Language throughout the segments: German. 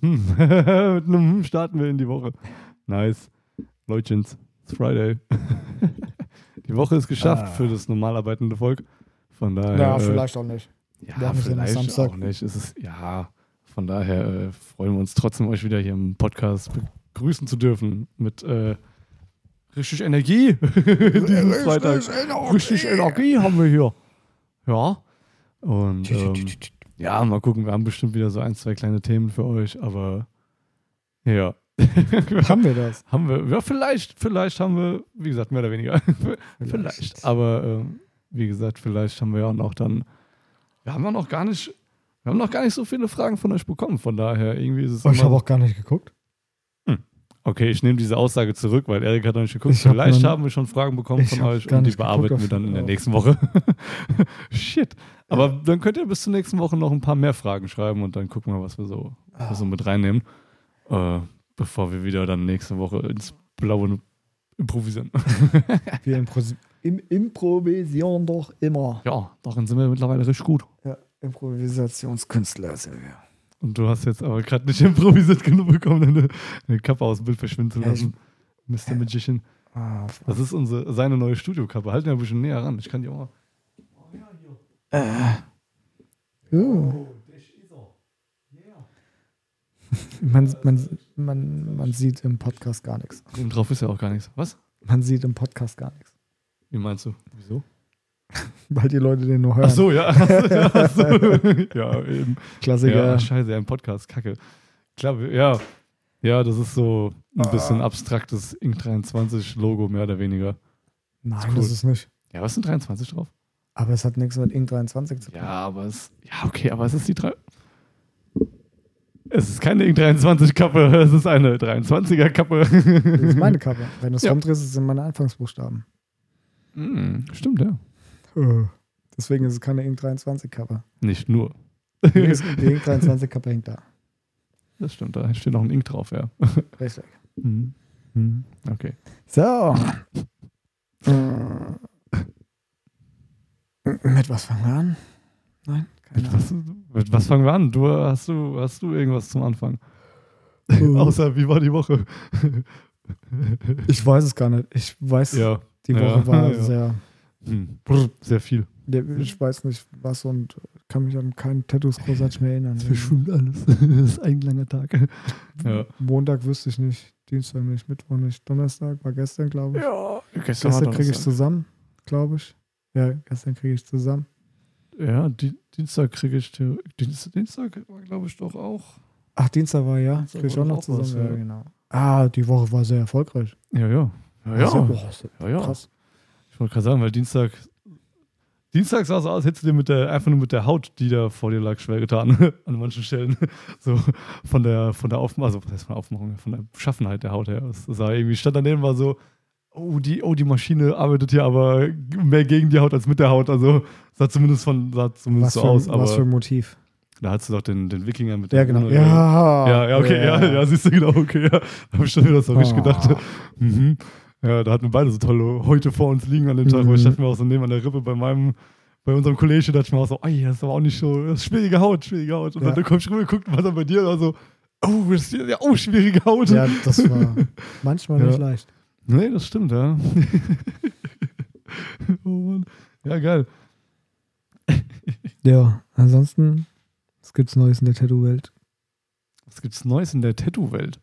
Hm. Mit einem Hm starten wir in die Woche. Nice. Leutchens, it's Friday. die Woche ist geschafft Ah. für das normal arbeitende Volk. Von daher. Ja, äh, vielleicht auch nicht. Ja, ja vielleicht Samstag. auch nicht. Es ist, ja, von daher äh, freuen wir uns trotzdem, euch wieder hier im Podcast begrüßen zu dürfen mit äh, richtig Energie. Diesen Freitag. Richtig Energie haben wir hier. Ja. Und ähm, ja, mal gucken, wir haben bestimmt wieder so ein, zwei kleine Themen für euch, aber ja. Haben wir das? haben wir, ja, vielleicht, vielleicht haben wir, wie gesagt, mehr oder weniger. vielleicht. Aber ähm, wie gesagt, vielleicht haben wir ja auch dann, wir haben ja noch gar nicht, wir haben noch gar nicht so viele Fragen von euch bekommen. Von daher, irgendwie ist es Oh, ich habe auch gar nicht geguckt. Okay, ich nehme diese Aussage zurück, weil Erik hat noch nicht geguckt. Ich hab Vielleicht noch- haben wir schon Fragen bekommen von hab euch und die bearbeiten wir dann in der nächsten Woche. Shit. Aber dann könnt ihr bis zur nächsten Woche noch ein paar mehr Fragen schreiben und dann gucken wir, was wir so, was wir mit reinnehmen, äh, bevor wir wieder dann nächste Woche ins Blaue improvisieren. Wir impro- im improvisieren doch immer. ja, darin sind wir mittlerweile richtig gut. Ja, Improvisationskünstler sind wir. Und du hast jetzt aber gerade nicht improvisiert genug bekommen, deine, deine Kappe aus dem Bild verschwinden zu Ja, ich- lassen. Mr. Magician. Ah, Das ist unsere, seine neue Studiokappe. Halt ihn ein bisschen näher ran. Ich kann die auch mal. uh. man, man, man, man sieht im Podcast gar nichts. Oben drauf ist ja auch gar nichts. Was? Man sieht im Podcast gar nichts. Wie meinst du? Wieso? Weil die Leute den nur hören. Ach so, ja. Ach so. ja, eben. Klassiker. Ja, scheiße, ja, im Podcast, kacke. Klar, ja. Ja, das ist so ein bisschen abstraktes Ink 23 Logo, mehr oder weniger. Nein, cool. das ist nicht. Ja, was sind 23 drauf? Aber es hat nichts mit Ink 23 zu tun. Ja, aber es. Ja, okay, aber es ist die drei. Es ist keine Ink 23 Kappe, es ist eine 23er Kappe. Das ist meine Kappe. Wenn du es Ja. rumdrehst, sind meine Anfangsbuchstaben. Mm, stimmt, ja. Äh. Deswegen ist es keine Ink 23 Kappe. Nicht nur. Die Ink 23 Kappe hängt da. Das stimmt, da steht noch ein Ink drauf, ja. Richtig. Mhm. Mhm. Okay. So. Mit was fangen wir an? Nein? Keine Mit was, mit was fangen wir an? Du hast du hast du irgendwas zum Anfang? Ahnung. Außer wie war die Woche? Ich weiß es gar nicht. Ich weiß, ja. die Ja, Woche war ja. sehr. Hm. Sehr viel. Ich weiß nicht was und kann mich an keine Tattoos großartig mehr erinnern. alles. das ist ein langer Tag. Ja. Montag wüsste ich nicht, Dienstag nicht, Mittwoch nicht, Donnerstag war gestern, glaube ich. Ja, gestern, gestern kriege ich zusammen, glaube ich. Ja, gestern kriege ich zusammen. Ja, Di Dienstag kriege ich Dienst, Dienstag war glaube ich doch auch. Ach, Dienstag war ja, Dienstag kriege ich auch noch auch was, zusammen. ja, ja. genau. Ah, die Woche war sehr erfolgreich. Ja, ja. Ja, Also, ja. boah, ist ja, ja. krass. Ich wollte gerade sagen, weil Dienstag. Dienstag sah es aus, hättest du dir mit der, einfach nur mit der Haut, die da vor dir lag, schwer getan. An manchen Stellen. So von der, von der Aufmachung, also was heißt von der Aufmachung, von der Beschaffenheit der Haut her. Es sah irgendwie, stand daneben, war so, oh die, oh, die Maschine arbeitet hier aber mehr gegen die Haut als mit der Haut. Also sah zumindest von, sah zumindest Was, so für, aus. Aber was für ein Motiv. da hast du doch den, den Wikinger mit Ja, der genau. Ja, ja, ja, okay, ja, ja, siehst du genau, okay, ja. Da habe ich schon wieder so richtig Ah. gedacht. Mhm. Ja, da hatten wir beide so tolle heute vor uns liegen an dem Tag, Mhm. weil ich dachte mir auch so neben an der Rippe bei meinem, bei unserem Kollege, dachte ich mir auch so, ey, das ist aber auch nicht so, das ist schwierige Haut, schwierige Haut. Und Ja. dann komm ich rüber, geguckt, was dann bei dir war so, oh, das ist, ja, oh, schwierige Haut. Ja, das war manchmal Ja. nicht leicht. Nee, das stimmt, ja. oh Mann. Ja, geil. Ja, ansonsten, was gibt's Neues in der Tattoo-Welt? Was gibt's Neues in der Tattoo-Welt?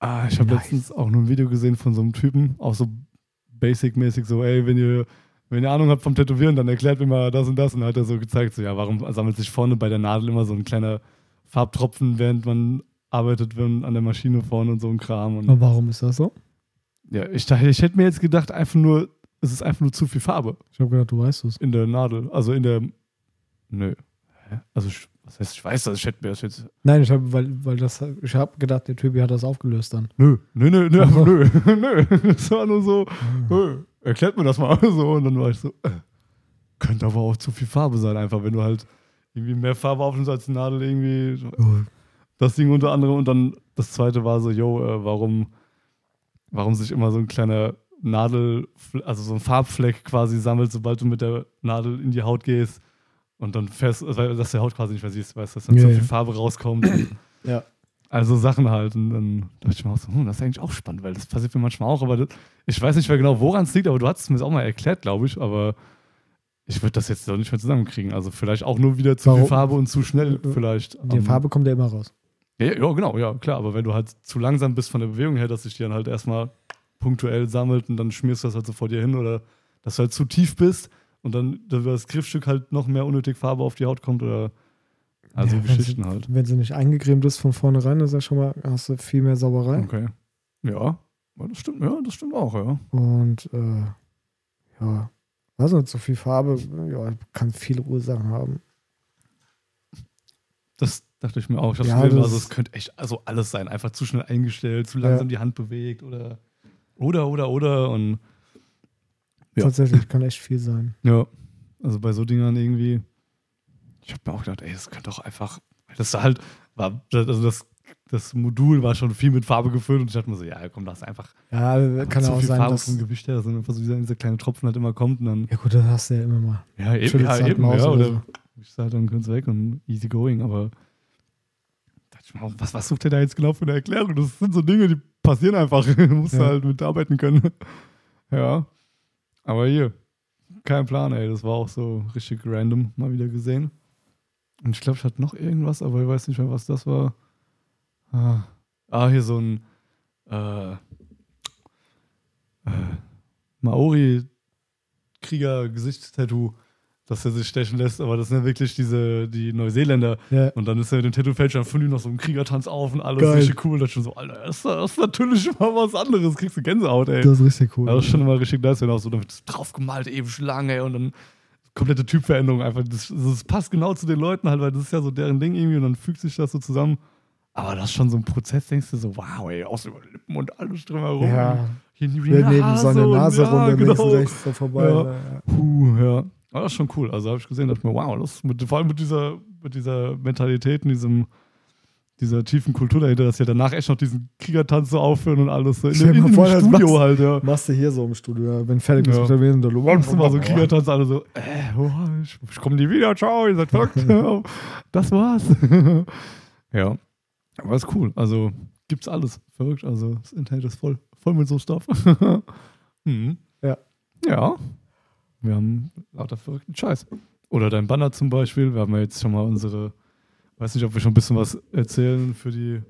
Ah, ich habe Nice. letztens auch nur ein Video gesehen von so einem Typen, auch so basic-mäßig, so, ey, wenn ihr, wenn ihr Ahnung habt vom Tätowieren, dann erklärt mir mal das und das. Und dann hat er so gezeigt, so, ja, warum sammelt sich vorne bei der Nadel immer so ein kleiner Farbtropfen, während man arbeitet, wenn an der Maschine vorne und so ein Kram. Und Aber warum ist das so? ja, ich dachte, ich hätte mir jetzt gedacht, einfach nur, es ist einfach nur zu viel Farbe Ich habe gedacht, du weißt es. in der Nadel, also in der, nö. Also, ich- was heißt, ich weiß das, ich hätte mir das jetzt Nein, ich habe, weil, weil das, ich habe gedacht, der Typ hat das aufgelöst dann. Nö, nö, nö, nö, Ach so. nö, nö. Das war nur so, nö, erklärt mir das mal so. Und dann war ich so, äh, könnte aber auch zu viel Farbe sein, einfach, wenn du halt irgendwie mehr Farbe aufnimmst als die Nadel, irgendwie. so, Das Ding unter anderem. Und dann das zweite war so, yo, äh, warum, warum sich immer so ein kleiner Nadel, also so ein Farbfleck quasi sammelt, sobald du mit der Nadel in die Haut gehst. Und dann fährst, also, dass der Haut quasi nicht mehr siehst, weißt du, dass dann Ja, so viel Farbe rauskommt. Ja. also Sachen halt. Und dann dachte ich mir auch so, hm, das ist eigentlich auch spannend, weil das passiert mir manchmal auch. Aber das, ich weiß nicht mehr genau, woran es liegt, aber du hast es mir auch mal erklärt, glaube ich. Aber ich würde das jetzt doch nicht mehr zusammenkriegen. Also vielleicht auch nur wieder zu Warum? viel Farbe und zu schnell vielleicht. Die Ähm, Farbe kommt ja immer raus. Ja, ja, genau, ja, klar. Aber wenn du halt zu langsam bist von der Bewegung her, dass sich die dann halt erstmal punktuell sammelt und dann schmierst du das halt so vor dir hin oder dass du halt zu tief bist und dann über das Griffstück halt noch mehr unnötig Farbe auf die Haut kommt oder also Ja, wenn Geschichten sie, halt. Wenn sie nicht eingecremt ist von vornherein, ist ja schon mal, hast du viel mehr Sauberei. Okay. Ja, ja, das stimmt, ja, das stimmt auch, ja. Und äh, ja, weiß nicht, so viel Farbe, ja, kann viele Ursachen haben. Das dachte ich mir auch. Ich Ja, gelesen, das- also es könnte echt also alles sein. Einfach zu schnell eingestellt, zu langsam die Hand bewegt oder oder oder oder und Ja. Tatsächlich kann echt viel sein. Ja, also bei so Dingern irgendwie, ich habe mir auch gedacht, ey, das könnte doch einfach, weil das da halt war, also das, das Modul war schon viel mit Farbe gefüllt und ich dachte mir so, ja, komm, lass einfach Ja, kann zu auch viel sein, Farbe dass. vom Gewicht her, sondern einfach so dieser, dieser kleine Tropfen halt immer kommt und dann, Ja, gut, das hast du ja immer mal. ja, eben, ja, halt eben, ja, oder oder so. ich sag, dann können weg und easy going, aber was, was sucht der da jetzt genau für eine Erklärung? Das sind so Dinge, die passieren einfach, du musst Ja. halt mitarbeiten können. Ja, aber hier, kein Plan, ey. Das war auch so richtig random mal wieder gesehen. Und ich glaube, ich hatte noch irgendwas, aber ich weiß nicht mehr, was das war. Ah, ah hier so ein äh, äh, Maori-Krieger-Gesichtstattoo, das er sich stechen lässt, aber das sind ja wirklich diese, die Neuseeländer. Ja, Und dann ist er mit dem Tattoo-Fälscher von ihm noch so ein Kriegertanz auf und alles Geil. richtig cool. Das ist schon so, Alter, das ist, das ist natürlich mal was anderes. Kriegst du Gänsehaut, ey. das ist richtig cool. Das ist schon immer richtig nice, wenn auch so damit draufgemalt, ewig lang, ey, und dann komplette Typveränderung einfach. Das, das passt genau zu den Leuten halt, weil das ist ja so deren Ding irgendwie und dann fügt sich das so zusammen. Aber das ist schon so ein Prozess, denkst du so, wow, ey, aus über Lippen und alles drumherum. ja, Hier neben so eine Nase ja, runter, links genau. und rechts so vorbei. Ja. Ja. Puh, ja. Aber das ist schon cool. Also habe ich gesehen, dachte mir, wow, das mit, vor allem mit dieser, mit dieser Mentalität und diesem, dieser tiefen Kultur dahinter, dass sie danach echt noch diesen Kriegertanz so aufführen und alles so in, in, in dem das Studio machst- halt, ja. Machst du hier so im Studio, ja. wenn fertig bist Ja. mit der Wesen, dann Machst du mal so einen Kriegertanz, alle so, äh, oh, ich, ich komme nie wieder, ciao, ihr seid verrückt. das war's. ja. Aber ist cool. Also gibt's alles. Verrückt. Also das Internet ist voll, voll mit so Stuff. mhm. Ja. Ja. Wir haben lauter verrückten Scheiß. Oder dein Banner zum Beispiel. Wir haben ja jetzt schon mal unsere, weiß nicht, ob wir schon ein bisschen was erzählen für die,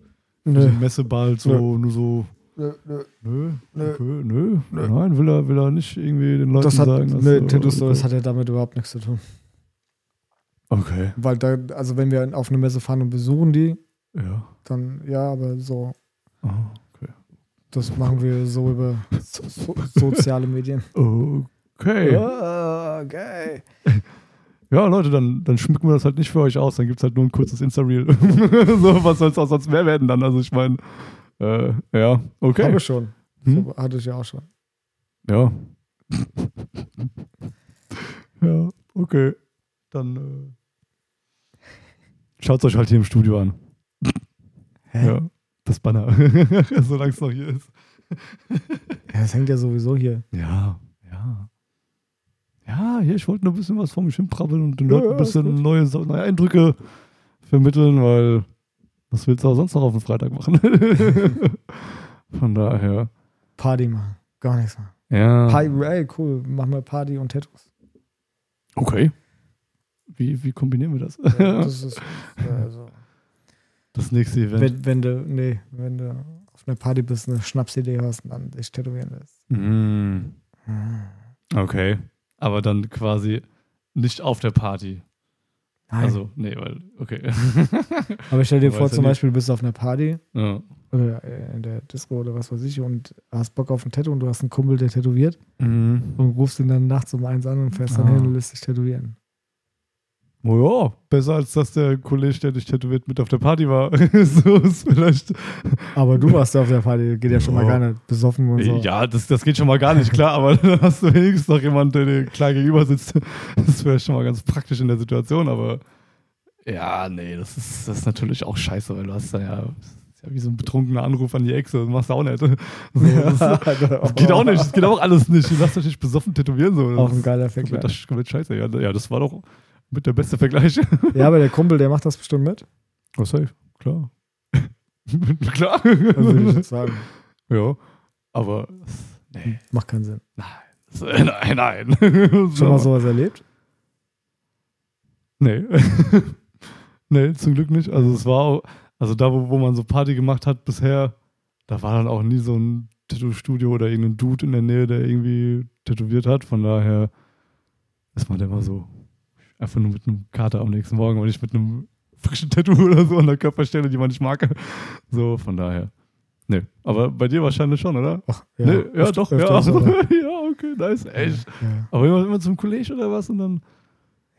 für Nö. die Messe bald, so, nur so, Nö, nö. nö, Nö. okay, nö, Nö. nein, will er, will er nicht irgendwie den Leuten Das hat, sagen. dass nö, so- Tattoo Stories hat ja damit überhaupt nichts zu tun. Okay, Weil da, also wenn wir auf eine Messe fahren und besuchen die, ja. dann ja, aber so, Ah, okay. das machen wir so über so, soziale Medien. Okay. Ja, okay. Ja, Leute, dann, dann schmücken wir das halt nicht für euch aus. Dann gibt es halt nur ein kurzes Insta-Reel. so, was soll es auch sonst mehr werden dann? Also ich meine, äh, ja, okay. Habe ich schon. Hm? So, hatte ich ja auch schon. Ja. ja, okay. Dann äh, schaut es euch halt hier im Studio an. Hä? Ja, das Banner. Solange es noch hier ist. Ja, das hängt ja sowieso hier. Ja. Ja, hier, ich wollte nur ein bisschen was vor mich hinprabbeln und den Leuten ein bisschen neue, neue Eindrücke vermitteln, weil was willst du auch sonst noch auf dem Freitag machen? Von daher. Party machen. Gar nichts machen. Ja. Party, ey, cool. Machen wir Party und Tattoos. Okay. Wie, wie kombinieren wir das? Ja, das ist also, das nächste Event. wenn, wenn du, nee, wenn du auf einer Party bist, eine Schnapsidee hast und dann dich tätowieren lässt. Mm, okay. Aber dann quasi nicht auf der Party. Nein. Also, nee, weil, okay. aber stell dir vor, ja zum nie. Beispiel, du bist auf einer Party ja. oder äh, in der Disco oder was weiß ich und hast Bock auf ein Tattoo und du hast einen Kumpel, der tätowiert Mhm. und rufst ihn dann nachts um eins an und fährst dann Ah. hin und lässt dich tätowieren. Oh ja, besser als dass der Kollege, der dich tätowiert, mit auf der Party war. so ist vielleicht. Aber du warst ja auf der Party, geht ja schon mal Ja. gar nicht besoffen und so. Ja, das, das geht schon mal gar nicht klar, aber dann hast du wenigstens noch jemanden, der dir klar gegenüber sitzt. Das wäre schon mal ganz praktisch in der Situation, aber ja, nee, das ist, das ist natürlich auch scheiße, weil du hast da ja, ist ja wie so ein betrunkener Anruf an die Echse, das machst du auch nicht. So, das, das geht auch nicht, das geht auch alles nicht. Du lass dich nicht besoffen tätowieren. So. Das Auch ein ist geiler komplett, das ist komplett scheiße. Ja, ja, das war doch Mit der beste Vergleich. Ja, aber der Kumpel, der macht das bestimmt mit. Oh, safe, klar. klar. Das würde ich jetzt sagen. ja, aber nee, Macht keinen Sinn. nein, nein, nein. Schon mal sowas erlebt? Nee. nee, zum Glück nicht. Also es war auch, also da, wo, wo man so Party gemacht hat bisher, da war dann auch nie so ein Tattoo-Studio oder irgendein Dude in der Nähe, der irgendwie tätowiert hat. Von daher ist man immer so einfach nur mit einem Kater am nächsten Morgen und nicht mit einem frischen Tattoo oder so an der Körperstelle, die man nicht mag. So, von daher. Nee, aber bei dir wahrscheinlich schon, oder? Ach, Ja, nee, ja öfter- doch, ja. öfters, oder? ja, okay, nice, echt. Ja. Aber immer, immer zum College oder was und dann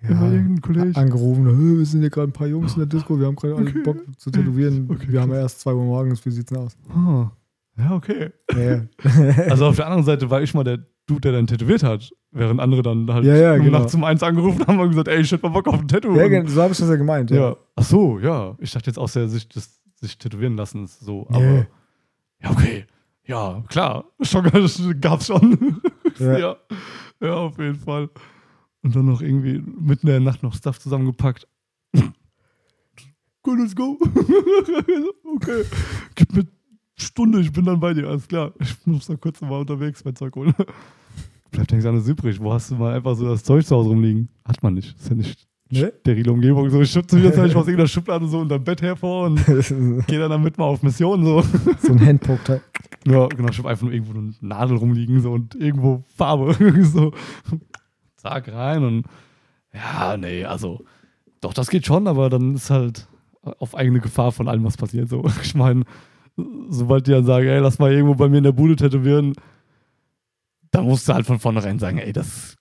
immer Ja. irgendein College. Angerufen, "Hö, wir sind hier gerade ein paar Jungs in der Disco, wir haben gerade alle Okay. Bock zu tätowieren. Okay, wir haben krass. erst 2 Uhr morgens, wie sieht's denn aus? Ah, ja, okay. Ja, Also auf der anderen Seite war ich mal der Dude, der dann tätowiert hat, während andere dann halt Ja, ja, genau. nachts um eins angerufen haben und gesagt, ey, ich hätte mal Bock auf ein Tattoo. ja, Und- gen- so habe ich das ja gemeint. ja. Ach so, ja. Ich dachte jetzt aus der Sicht des sich tätowieren lassen ist so, aber Nee. ja, okay. Ja, klar. Schon gab's schon. Ja. ja. ja. auf jeden Fall. Und dann noch irgendwie mitten in der Nacht noch Stuff zusammengepackt. Cool, let's go. okay. Gib mir Stunde, ich bin dann bei dir, alles klar. Ich muss da kurz mal unterwegs mein Zeug holen. Bleibt nichts anderes übrig. Wo hast du mal einfach so das Zeug zu Hause rumliegen? Hat man nicht. Ist ja nicht Ne? sterile Umgebung. So, ich schütze mir jetzt halt aus irgendeiner Schublade so unter dem Bett hervor und gehe dann damit mal auf Mission. So. so ein Handpoke. Ja, genau, ich habe einfach nur irgendwo eine Nadel rumliegen so und irgendwo Farbe. so. Zack, rein und ja, nee, also doch, das geht schon, aber dann ist halt auf eigene Gefahr von allem, was passiert. So. Ich meine, sobald die dann sagen, ey, lass mal irgendwo bei mir in der Bude tätowieren, da musst du halt von vornherein sagen, ey, das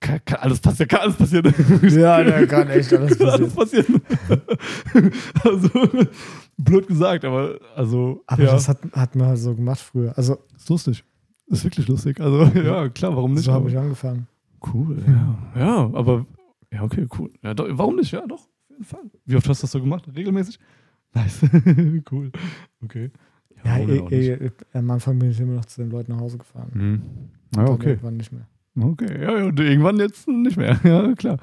kann, kann alles passieren, kann alles passieren. Ja, der kann echt alles Kann alles passieren. passieren. also, blöd gesagt, aber also, Aber ja. das hat, hat man halt so gemacht früher. Also, Ist lustig. Ist wirklich lustig. Also, ja, klar, warum nicht? so habe ich angefangen. cool, ja. Ja, aber, ja, okay, cool. Ja, doch, warum nicht? Ja, doch, auf jeden Fall. Wie oft hast du das so gemacht? Regelmäßig? Nice. cool. Okay. Ja, eh, nicht? eh, am Anfang bin ich immer noch zu den Leuten nach Hause gefahren. Mhm. Ja, okay. Irgendwann nicht mehr. Okay, ja, ja, und irgendwann jetzt nicht mehr. Ja, klar.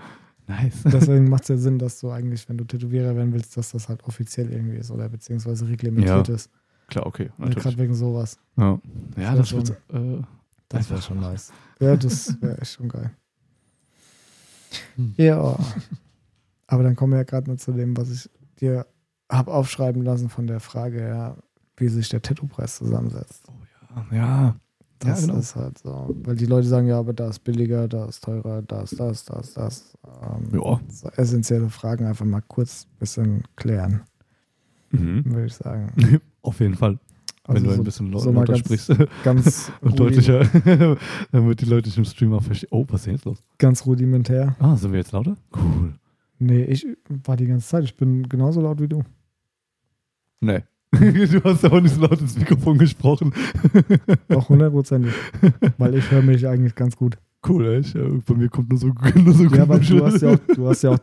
Nice. Deswegen macht es ja Sinn, dass du eigentlich, wenn du Tätowierer werden willst, dass das halt offiziell irgendwie ist oder beziehungsweise reglementiert Ja, ist. Klar, okay. Ja, Natürlich. Gerade wegen sowas. Ja, ja Das das wär wird. Äh, Das wäre schon nice. Ja, das wäre echt schon geil. Hm. Ja. Aber dann kommen wir ja gerade mal zu dem, was ich dir habe aufschreiben lassen von der Frage, ja, wie sich der Tattoo-Preis zusammensetzt. ja. Das ja, genau. ist halt so. Weil die Leute sagen, ja, aber da ist billiger, da ist teurer, da ist das, da ist das. Ähm, Ja. so essentielle Fragen einfach mal kurz ein bisschen klären, Mhm. würde ich sagen. Auf jeden Fall. Also wenn du so, ein bisschen so lauter ganz- sprichst ganz, und deutlicher, damit die Leute im Stream auch verstehen. Oh, was ist jetzt los? ganz rudimentär. Ah, sind wir jetzt lauter? Cool. Nee, ich war die ganze Zeit. Ich bin genauso laut wie du. Nee. du hast ja auch nicht so laut ins Mikrofon gesprochen. Auch hundertprozentig. Weil ich höre mich eigentlich ganz gut. Cool, echt. Bei mir kommt nur so, nur so Ja, aber du hast ja auch, du hast ja auch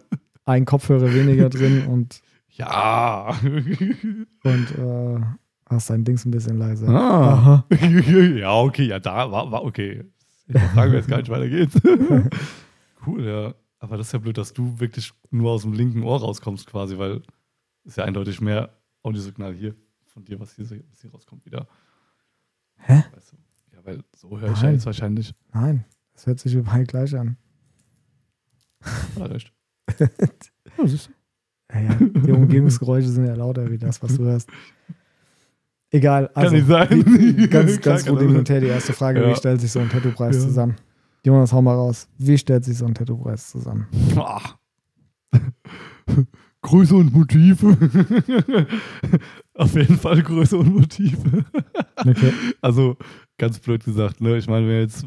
einen Kopfhörer weniger drin und, Ja. und äh, hast dein Dings ein bisschen leiser. Ah. ja, okay, ja, da war, war okay. Ich frage mir jetzt gar nicht weiter geht's. cool, ja. Aber das ist ja blöd, dass du wirklich nur aus dem linken Ohr rauskommst, quasi, weil ist ja eindeutig mehr Audiosignal hier von dir, was hier, was hier rauskommt, wieder. Hä? Weißt du? Ja, weil so höre ich ja jetzt wahrscheinlich. Nein, das hört sich überall gleich an. Hat er recht. Ja, siehst du. Ja, ja, die Umgebungsgeräusche sind ja lauter wie das, was du hörst. Egal, also nicht sein. wie- ganz, ganz kann rudimentär die erste Frage, Ja. wie stellt sich so ein Tattoo-Preis Ja. zusammen? Jonas, hau mal raus. Wie stellt sich so ein Tattoo-Preis zusammen? Ach. Größe und Motive. Auf jeden Fall Größe und Motive. Okay. Also, ganz blöd gesagt, ne? Ich meine, wir jetzt,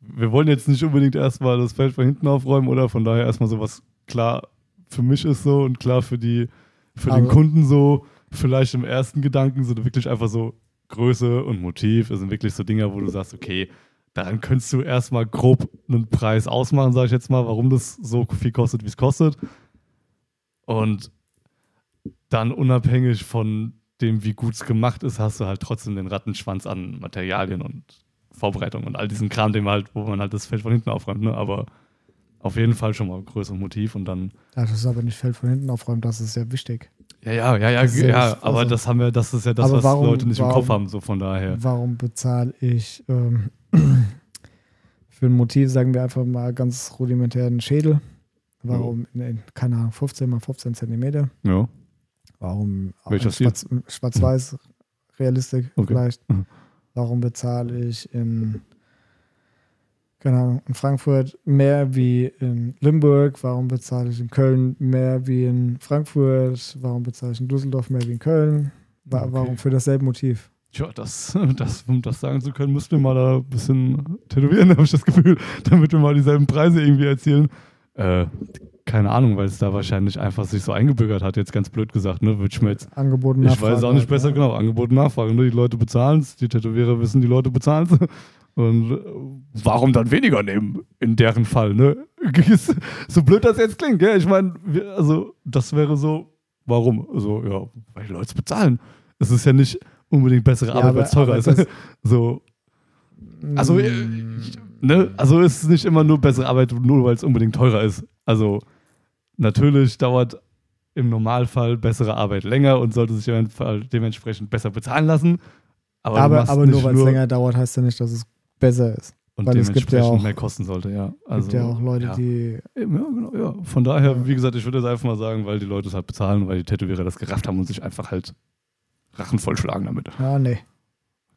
wir wollen jetzt nicht unbedingt erstmal das Feld von hinten aufräumen, oder? Von daher erstmal so was klar für mich ist so und klar für die, für den Also- Kunden so, vielleicht im ersten Gedanken sind wirklich einfach so Größe und Motiv. Das sind wirklich so Dinger, wo du sagst, okay, daran könntest du erstmal grob einen Preis ausmachen, sage ich jetzt mal, warum das so viel kostet, wie es kostet. Und dann unabhängig von dem, wie gut es gemacht ist, hast du halt trotzdem den Rattenschwanz an Materialien und Vorbereitung und all diesen Kram, den man halt, wo man halt das Feld von hinten aufräumt. Ne? Aber auf jeden Fall schon mal ein größeres Motiv und dann. Ja, das ist aber nicht Feld von hinten aufräumen, das ist sehr wichtig. Ja, ja, ja, ja, Das ja ja, nicht- aber also- das haben wir, das ist ja das, was warum- Leute nicht im Kopf warum- haben, so von daher. Warum bezahle ich ähm, für ein Motiv, sagen wir einfach mal ganz rudimentär einen Schädel? Warum, in, keine Ahnung, 15 mal 15 Zentimeter? Ja. Warum Welcher? Schwarz, Schwarz-Weiß Realistik Okay. vielleicht? Mhm. Warum bezahle ich in, keine Ahnung, in Frankfurt mehr wie in Limburg? Warum bezahle ich in Köln mehr wie in Frankfurt? Warum bezahle ich in Düsseldorf mehr wie in Köln? Wa Okay. Warum für dasselbe Motiv? Tja, das, das, um das sagen zu können, müssten wir mal da ein bisschen tätowieren, habe ich das Gefühl, damit wir mal dieselben Preise irgendwie erzielen. Äh, keine Ahnung, weil es da wahrscheinlich einfach sich so eingebürgert hat, jetzt ganz blöd gesagt, ne? Würde ich mir jetzt. Angebot und Ich weiß auch nicht besser, ne? genau. Angebot und Nachfrage. Ne? Die Leute bezahlen es, die Tätowierer wissen, die Leute bezahlen es. Und äh, warum dann weniger nehmen in deren Fall, ne? so blöd das jetzt klingt, gell? Ich meine, also das wäre so, warum? Also, ja, weil die Leute es bezahlen. Es ist ja nicht unbedingt bessere Ja, Arbeit, weil es teurer ist. so, also, äh, Mm, ne? Also es ist nicht immer nur bessere Arbeit, nur weil es unbedingt teurer ist. Also natürlich dauert im Normalfall bessere Arbeit länger und sollte sich dementsprechend- dementsprechend besser bezahlen lassen. Aber, aber, aber nur weil es länger dauert, heißt ja nicht, dass es besser ist. und weil es gibt ja dementsprechend auch- mehr kosten sollte, ja. Es Also, gibt ja auch Leute, ja. die ja, genau, ja. Von daher, Ja. wie gesagt, ich würde jetzt einfach mal sagen, weil die Leute es halt bezahlen, weil die Tätowierer das gerafft haben und sich einfach halt Rachen vollschlagen damit. Ja, nee.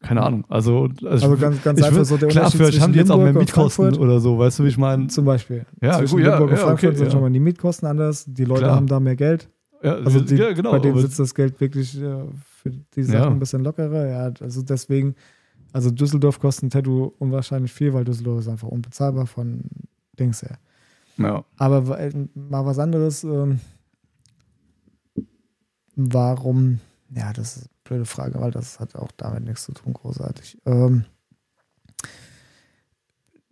Keine Ahnung. Also, also Aber ich, ganz, ganz einfach so der klar, vielleicht haben die jetzt auch mehr Mietkosten oder so, weißt du, wie ich meine? Zum Beispiel. Ja, Zwischen gut, ja, Limburg und ja, Frankfurt okay, sind ja. schon mal die Mietkosten anders. Die Leute Klar. haben da mehr Geld. Ja, Also die, ja, genau. bei denen sitzt das Geld wirklich äh, für die Sachen ein bisschen lockerer. Ja, also deswegen, also Düsseldorf kostet ein Tattoo unwahrscheinlich viel, weil Düsseldorf ist einfach unbezahlbar von Dings her. ja. Aber äh, mal was anderes. Ähm, warum? Ja, das ist blöde Frage, weil das hat auch damit nichts zu tun, großartig. Ähm,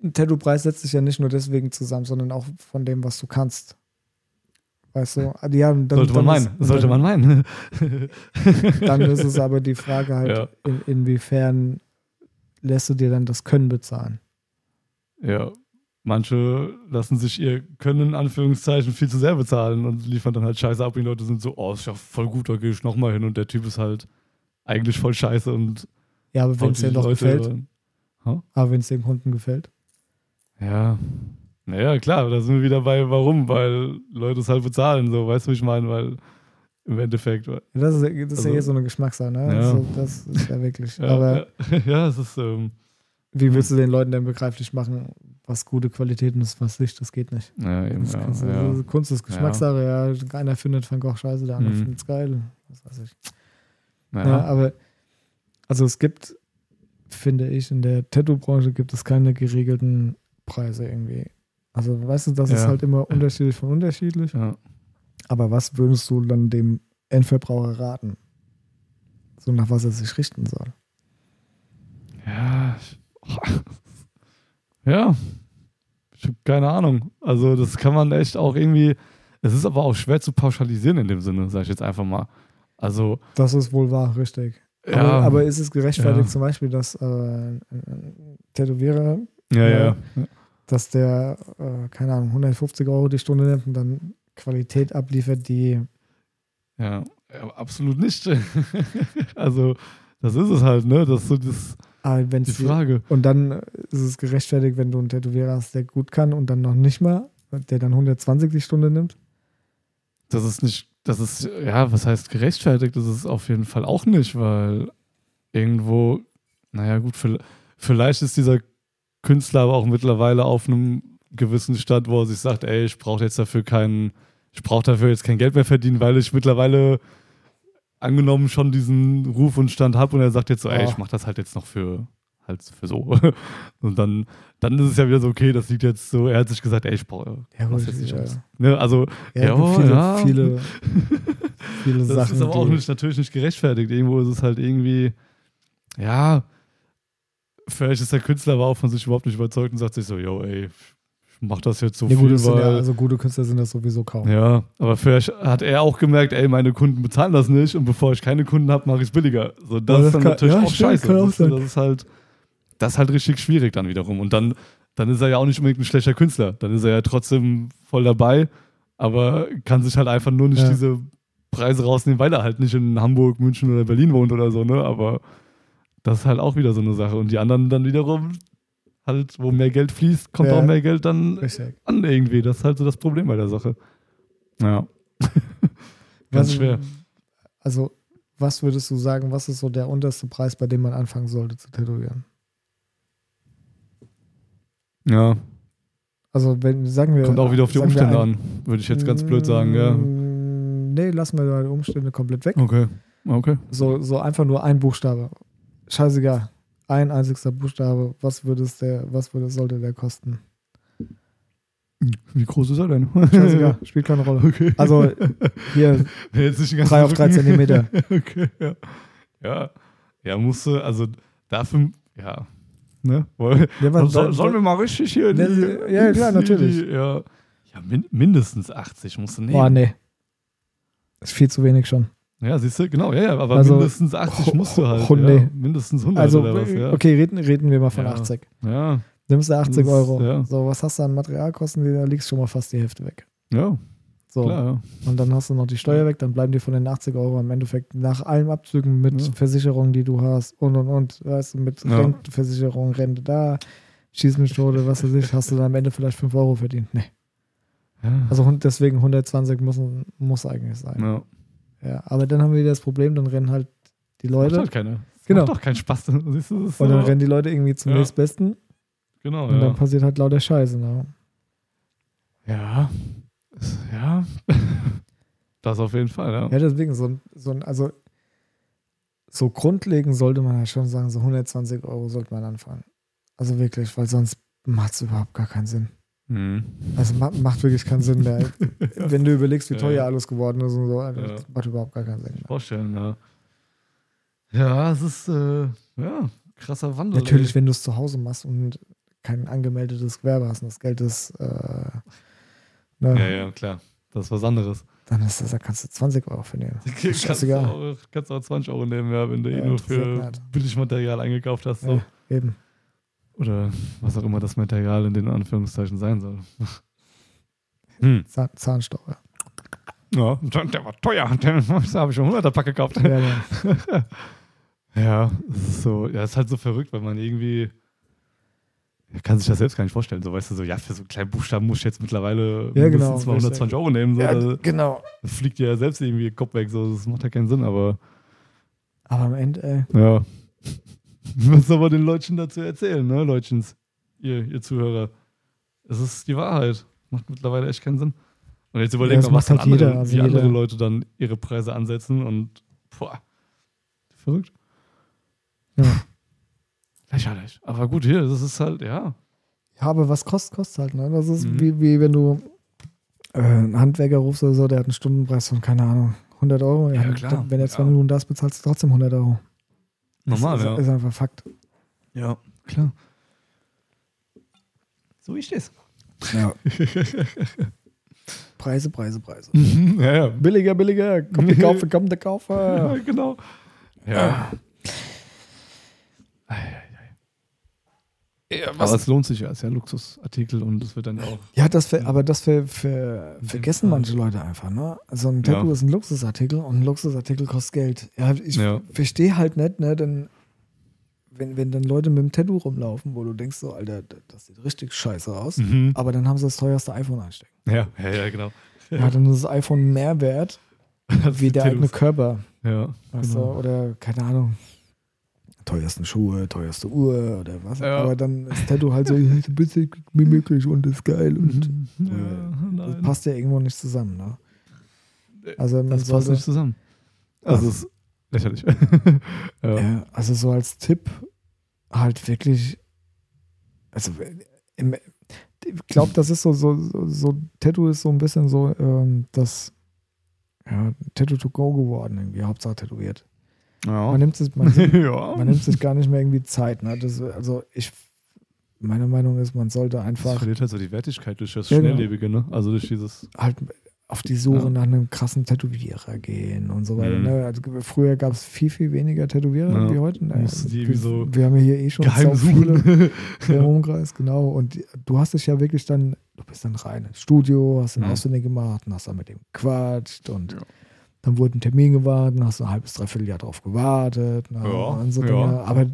ein Tattoo-Preis setzt sich ja nicht nur deswegen zusammen, sondern auch von dem, was du kannst. Weißt du? Ja, dann, Sollte man dann meinen. ist- Sollte man meinen. Dann ist es aber die Frage halt, Ja. in, inwiefern lässt du dir dann das Können bezahlen? Ja, manche lassen sich ihr Können in Anführungszeichen viel zu sehr bezahlen und liefern dann halt Scheiße ab. Und die Leute sind so, oh, ist ja voll gut, da gehe ich nochmal hin. Und der Typ ist halt eigentlich voll scheiße und Ja, aber wenn es dir die doch gefällt, rein. aber wenn es dem Kunden gefällt. Ja, naja, klar, da sind wir wieder bei, warum? Weil Leute es halt bezahlen, so, weißt du, wie ich meine? Weil im Endeffekt. Ja, Das ist, das ist Also- ja eh so eine Geschmackssache, ne? Ja. Also, das ist ja wirklich. aber ja, ja, es ist, ähm, wie willst du den Leuten denn begreiflich machen, was gute Qualitäten ist, was nicht? Das geht nicht. ja, eben, Das ja, du- ja. also Kunst ist Geschmackssache, ja. Einer findet Van Gogh scheiße, der andere Mhm. findet es geil. Was weiß ich. Ja. Ja, aber also es gibt, finde ich, in der Tattoo-Branche gibt es keine geregelten Preise irgendwie. Also weißt du, das ist Ja. halt immer unterschiedlich von unterschiedlich. ja. Aber was würdest du dann dem Endverbraucher raten? So nach was er sich richten soll. Ja, ja, ich habe keine Ahnung. Also das kann man echt auch irgendwie, es ist aber auch schwer zu pauschalisieren in dem Sinne, sage ich jetzt einfach mal. Also, Das ist wohl wahr, richtig. ja, Aber, aber ist es gerechtfertigt Ja. zum Beispiel, dass äh, Tätowierer, ja, ja, ja. dass der, äh, keine Ahnung, 150 Euro die Stunde nimmt und dann Qualität abliefert, die Ja, ja, absolut nicht. also, das ist es halt, ne? Das ist so das, ah, die Frage. Und dann ist es gerechtfertigt, wenn du einen Tätowierer hast, der gut kann und dann noch nicht mal, der dann 120 die Stunde nimmt. Das ist nicht, das ist, ja, was heißt gerechtfertigt? Das ist auf jeden Fall auch nicht, weil irgendwo, naja, gut, vi- vielleicht ist dieser Künstler aber auch mittlerweile auf einem gewissen Stand, wo er sich sagt, ey, ich brauche jetzt dafür keinen, ich brauche dafür jetzt kein Geld mehr verdienen, weil ich mittlerweile angenommen schon diesen Ruf und Stand habe und er sagt jetzt so, ey, Ja. ich mache das halt jetzt noch für halt für so. Und dann, dann ist es ja wieder so, okay, das liegt jetzt so, er hat sich gesagt, ey, ich brauche Ja, was jetzt nicht ja. aus. Ne, also Ja, Ja, viele, ja. viele, viele Das Sachen. ist aber auch nicht, natürlich nicht gerechtfertigt. Irgendwo ist es halt irgendwie, ja, vielleicht ist der Künstler aber auch von sich überhaupt nicht überzeugt und sagt sich so, yo, ey, ich mach das jetzt so gut, viel, das sind ja, weil, also gute Künstler sind das sowieso kaum. ja, aber vielleicht hat er auch gemerkt, ey, meine Kunden bezahlen das nicht und bevor ich keine Kunden habe, mache ich es billiger. So, das, Ja, das ist dann kann- natürlich ja, auch stimmt, scheiße. auch Das, ist- das ist halt, das ist halt richtig schwierig dann wiederum. Und dann dann ist er ja auch nicht unbedingt ein schlechter Künstler. Dann ist er ja trotzdem voll dabei, aber kann sich halt einfach nur nicht Ja. diese Preise rausnehmen, weil er halt nicht in Hamburg, München oder Berlin wohnt oder so, ne? Aber das ist halt auch wieder so eine Sache. Und die anderen dann wiederum, halt, wo mehr Geld fließt, kommt Ja. auch mehr Geld dann Richtig. an irgendwie. Das ist halt so das Problem bei der Sache. Ja. Ganz Was- schwer. Also, was würdest du sagen, was ist so der unterste Preis, bei dem man anfangen sollte zu tätowieren? Ja. Also, wenn, sagen wir. Kommt auch wieder auf die Umstände ein- an, würde ich jetzt ganz blöd sagen, ja. Mm, Nee, lassen wir die Umstände komplett weg. Okay. Okay. So, so einfach nur ein Buchstabe. Scheißegal. Ein einzigster Buchstabe. Was würde es der, was würde, sollte der kosten? Wie groß ist er denn? Scheißegal. Spielt keine Rolle. Okay. Also, hier, Jetzt nicht den ganzen drei auf drei Rücken. Zentimeter. okay, ja. Ja, ja musste, also dafür, ja, ne? Woll- Ja, was- soll, sollen wir mal richtig hier die, Ne, ja, klar, die- natürlich. Die, ja, ja min mindestens 80 musst du nehmen. Boah, nee. Ist viel zu wenig schon. Ja, siehst du, genau, ja, ja, aber Also, mindestens 80 musst du halt. oh, nee. ja, mindestens 100 Also, was, ja. okay, reden, reden wir mal von Ja. 80. Ja, Nimmst du 80 Das Euro. ja. So, was hast du an Materialkosten? Da liegst schon mal fast die Hälfte weg. ja, So. klar. Und dann hast du noch die Steuer weg, dann bleiben dir von den 80 Euro im Endeffekt nach allen Abzügen mit Ja. Versicherungen, die du hast und und und, weißt du, mit Ja. Rentenversicherung, Rente da, Schieß mich tot oder was weiß ich, hast du dann am Ende vielleicht 5 Euro verdient. Nee. ja. Also deswegen 120 muss, muss eigentlich sein. ja. Ja, aber dann haben wir wieder das Problem, dann rennen halt die Macht Leute halt keiner. Das Genau. Macht doch keinen Spaß. Siehst du, das und dann rennen die Leute irgendwie zum Ja. nächstbesten Genau, und dann passiert halt lauter Scheiße. Ne? Ja, ja. das auf jeden Fall, ja. Ja, deswegen, so, ein- so ein, also so grundlegend sollte man ja schon sagen, so 120 Euro sollte man anfangen. Also wirklich, weil sonst macht es überhaupt gar keinen Sinn. Mhm. Also ma macht wirklich keinen Sinn mehr. Wenn du überlegst, wie Ja. teuer alles geworden ist und so, also Ja. das macht überhaupt gar keinen Sinn mehr. Vorstellen, ja. Ja, es ist, äh, ja, krasser Wandel. Natürlich, ey. wenn du es zu Hause machst und kein angemeldetes Gewerbe hast und das Geld ist, äh, ne, Ja, ja, klar. Das ist was anderes. dann ist das, da kannst du 20 Euro für nehmen. kannst, du Scheißegal. auch, kannst auch 20 Euro nehmen, ja, wenn du Ja, eh nur für nicht. Billigmaterial eingekauft hast. So. Ja, eben. Oder was auch immer das Material in den Anführungszeichen sein soll. Hm. Zahn Zahnstocher. Ja, der war teuer. Den habe ich schon 100er Pack gekauft. Ja, ja. Ja, so, ja, ist halt so verrückt, weil man irgendwie kann sich das selbst gar nicht vorstellen. So, weißt du, so, ja, für so einen kleinen Buchstaben muss ich jetzt mittlerweile Ja, genau, mindestens mal 120 Euro nehmen. So, ja, da- genau. das fliegt dir ja selbst irgendwie den Kopf weg. So, das macht ja keinen Sinn, aber Aber am Ende, ey, ja. Was aber den Leutchen dazu erzählen, ne, Leutchens, ihr, ihr Zuhörer. Es ist die Wahrheit. Macht mittlerweile echt keinen Sinn. Und jetzt überlegt das man, was halt andere, jeder, also wie andere jeder. Leute dann ihre Preise ansetzen und boah, verrückt. Ja. Lächerlich. Aber gut, hier, das ist halt, ja. Ja, aber was kostet, kostet halt, ne? Das ist Mhm. wie, wie wenn du äh, einen Handwerker rufst oder so, der hat einen Stundenpreis von, keine Ahnung, 100 Euro. Ja, klar. dann- Wenn er zwei Ja. Minuten das bezahlst du trotzdem 100 Euro. Normal, das ist, ja. ist einfach Fakt. Ja, klar. So ist es. Ja. Preise, Preise, Preise. ja, ja. Billiger, billiger, komm der Kaufer, komm der Kaufer. ja, genau. Ja. Ja, Aber es lohnt sich ja, es ist ja ein Luxusartikel und es wird dann auch. Ja, das ver- aber das ver ver In dem vergessen manche Leute einfach, ne? Also ein Tattoo Ja. ist ein Luxusartikel und ein Luxusartikel kostet Geld. Ja, ich Ja. verstehe halt nicht, ne? Denn wenn, wenn dann Leute mit dem Tattoo rumlaufen, wo du denkst so, Alter, das sieht richtig scheiße aus, Mhm. aber dann haben sie das teuerste iPhone einstecken. Ja, ja, ja, genau. Ja, dann ist das iPhone mehr wert wie der eigene. Körper. Ja, Weißt genau. du? Oder keine Ahnung. Teuersten Schuhe, teuerste Uhr oder was. Ja. Aber dann ist Tattoo halt so, billig wie möglich und ist geil und Mhm. äh, Ja, das passt ja irgendwo nicht zusammen. Ne? Also das passt sollte, nicht zusammen. Also, ist lächerlich. ja, also so als Tipp halt wirklich, also im, ich glaube, das ist so, so, so, so, Tattoo ist so ein bisschen so ähm, das ja, Tattoo to go geworden, irgendwie, Hauptsache tätowiert. Ja. Man nimmt sich, man, ja. man nimmt sich gar nicht mehr irgendwie Zeit. Ne? Das, also ich, meine Meinung ist, man sollte Das einfach verliert halt so die Wertigkeit durch das Ja, genau. Schnelllebige, ne? Also durch dieses. halt auf die Suche Ja. nach einem krassen Tätowierer gehen und so weiter. Mhm. Ne? Also, früher gab es viel, viel weniger Tätowierer Ja. wie heute. Ne? Die wir, so wir haben ja hier eh schon sau viele im Umkreis, genau. Und du hast dich ja wirklich dann, du bist dann rein ins Studio, hast den Mhm. auswendig gemacht und hast dann mit dem gequatscht und. Dann wurde ein Termin gewartet, dann hast du ein halbes, dreiviertel Jahr drauf gewartet. Ne? Ja, so ja. Aber äh,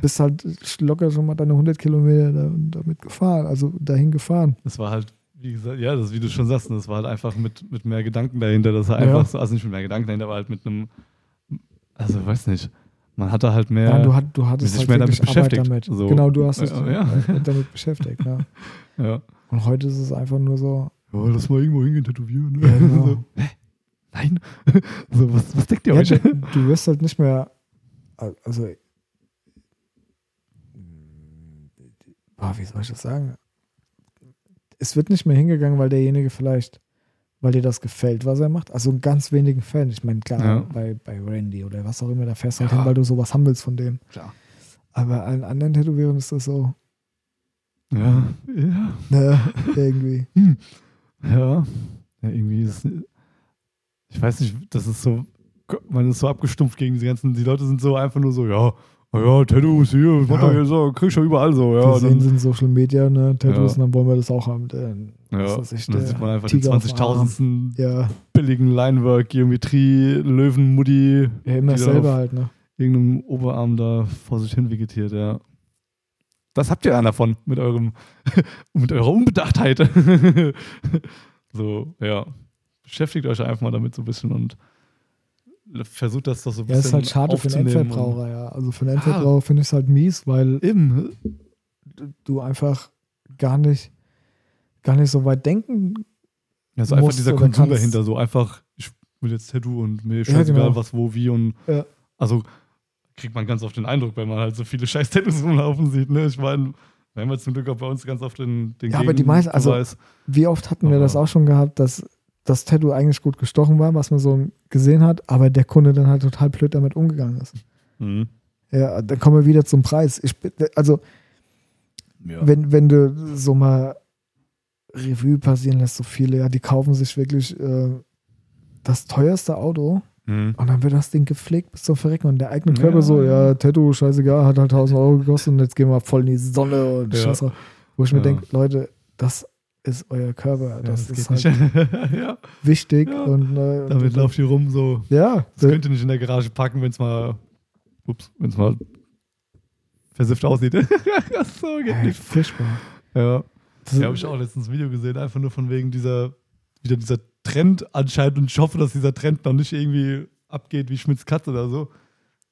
bist halt locker schon mal deine 100 Kilometer da, damit gefahren, also dahin gefahren. Das war halt, wie gesagt, ja, das, wie du schon sagst, das war halt einfach mit, mit mehr Gedanken dahinter, dass er Ja. einfach so, also nicht mit mehr Gedanken dahinter, aber halt mit einem, also weiß nicht, man hatte halt mehr. Ja, du, hat, du hattest sich halt mehr damit beschäftigt, damit. so. Genau, du hast dich Ja, ja. halt damit beschäftigt. Ne? ja. Und heute ist es einfach nur so, ja, lass mal irgendwo hingehen tätowieren. Ne? Ja, genau. so? Nein. so, was, was denkt ihr ja, euch? du, du wirst halt nicht mehr, also, boah, wie soll ich das sagen? Es wird nicht mehr hingegangen, weil derjenige vielleicht, weil dir das gefällt, was er macht. Also in ganz wenigen Fällen. Ich meine, klar, Ja. bei, bei Randy oder was auch immer, da fährst du halt Ja. hin, weil du sowas haben willst von dem. Klar. Aber bei allen anderen Tätowierern ist das so, Ja, ja. ne, irgendwie. Ja. Ja, irgendwie ist es. Ich weiß nicht, das ist so. Man ist so abgestumpft gegen diese ganzen. Die Leute sind so einfach nur so, ja, na ja, Tattoos hier, Ja. so, krieg ich ja überall so, ja. Und sehen sie in Social Media, ne, Tattoos, Ja. und dann wollen wir das auch haben. Dann, ja, ich, und dann sieht man einfach Tiger dem 20.000. Ja, billigen Linework, Geometrie, Löwenmuddy, ja immer Die selber halt, ne? irgendeinem Oberarm da vor sich hin vegetiert, ja. Das habt ihr dann davon mit eurem, mit eurer Unbedachtheit. so, ja. Beschäftigt euch einfach mal damit so ein bisschen und versucht das doch so ein Ja, bisschen das ist halt schade für den Endverbraucher, ja. Also für den Endverbraucher finde ich es halt mies, weil Eben. du einfach gar nicht, gar nicht so weit denken. Also einfach Musst dieser Konsum kannst. dahinter, so einfach, ich will jetzt Tattoo und mir ist Ja, scheißegal, genau. was, wo, wie und Ja. also kriegt man ganz oft den Eindruck, wenn man halt so viele scheiß Tattoos rumlaufen sieht, ne? Ich meine, wir haben ja zum Glück auch bei uns ganz oft den, den Ja, aber die meisten- also-. Wie oft hatten wir das auch schon gehabt, dass das Tattoo eigentlich gut gestochen war, was man so gesehen hat, aber der Kunde dann halt total blöd damit umgegangen ist. Mhm. Ja, dann kommen wir wieder zum Preis. Ich, also, Ja. wenn, wenn du so mal Revue passieren lässt, so viele, ja, die kaufen sich wirklich äh, das teuerste Auto Mhm. und dann wird das Ding gepflegt bis zum Verrecken und der eigene Ja. Körper so, ja, Tattoo, scheißegal, hat halt 1000 Euro gekostet und jetzt gehen wir voll in die Sonne und Ja. Scheiß drauf. Wo ich mir Ja. denke, Leute, das ist euer Körper, Ja, das, das, ist halt ja, wichtig Ja. und äh, damit lauft ihr rum so. ja, Das könnt ihr nicht in der Garage packen, wenn es mal, ups, wenn es mal versifft aussieht. ja, so geht ey, nicht. furchtbar. Ja. Das, Ja, habe ich auch letztens ein Video gesehen, einfach nur von wegen dieser, wieder dieser Trend anscheinend und ich hoffe, dass dieser Trend noch nicht irgendwie abgeht wie Schmitz Katze oder so.